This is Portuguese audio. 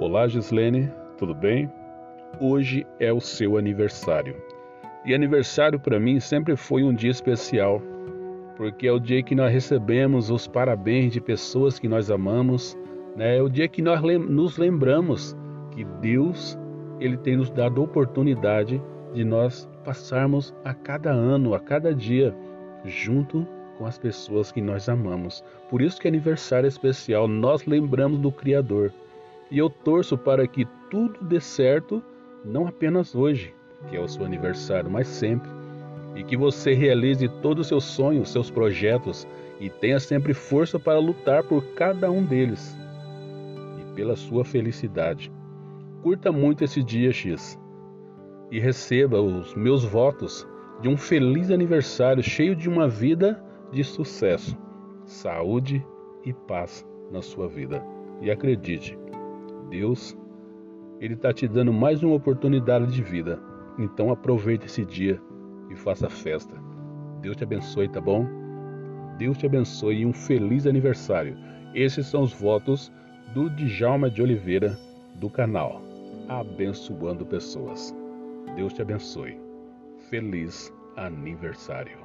Olá, Gislene, tudo bem? Hoje é o seu aniversário. E aniversário para mim sempre foi um dia especial, porque é o dia que nós recebemos os parabéns de pessoas que nós amamos, né? É o dia que nós nos lembramos que Deus ele tem nos dado a oportunidade de nós passarmos a cada ano, a cada dia junto com as pessoas que nós amamos. Por isso que aniversário é especial, nós lembramos do Criador. E eu torço para que tudo dê certo, não apenas hoje, que é o seu aniversário, mas sempre. E que você realize todos os seus sonhos, seus projetos e tenha sempre força para lutar por cada um deles e pela sua felicidade. Curta muito esse dia X e receba os meus votos de um feliz aniversário cheio de uma vida de sucesso, saúde e paz na sua vida. E acredite, Deus, Ele está te dando mais uma oportunidade de vida. Então aproveite esse dia e faça festa. Deus te abençoe, tá bom? Deus te abençoe e um feliz aniversário. Esses são os votos do Djalma de Oliveira do canal Abençoando Pessoas. Deus te abençoe. Feliz aniversário.